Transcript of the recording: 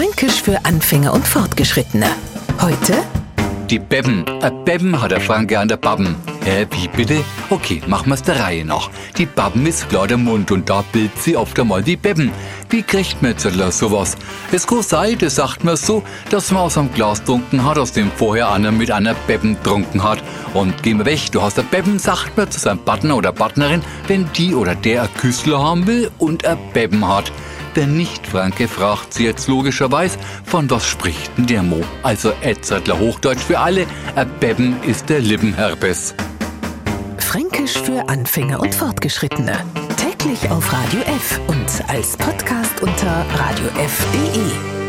Fränkisch für Anfänger und Fortgeschrittene. Heute Die Bebben. Ein Bebben hat der Franke an der Babben. Hä, wie bitte? Okay, machen wir's der Reihe nach. Die Babben ist klar der Mund und da bildet sie oft einmal die Bebben. Wie kriegt man jetzt sowas? Es kann sein, das sagt man so, dass man aus einem Glas trunken hat, aus dem vorher einer mit einer Bebben trunken hat. Und geh mal weg, du hast ein Bebben, sagt man zu seinem Partner oder Partnerin, wenn die oder der ein Küssler haben will und ein Bebben hat. Der Nicht-Franke fragt sie jetzt logischerweise, von was spricht denn der Mo? Also Edzardler Hochdeutsch für alle, ein Bebben ist der Lippenherpes. Fränkisch für Anfänger und Fortgeschrittene. Täglich auf Radio F und als Podcast unter radiof.de.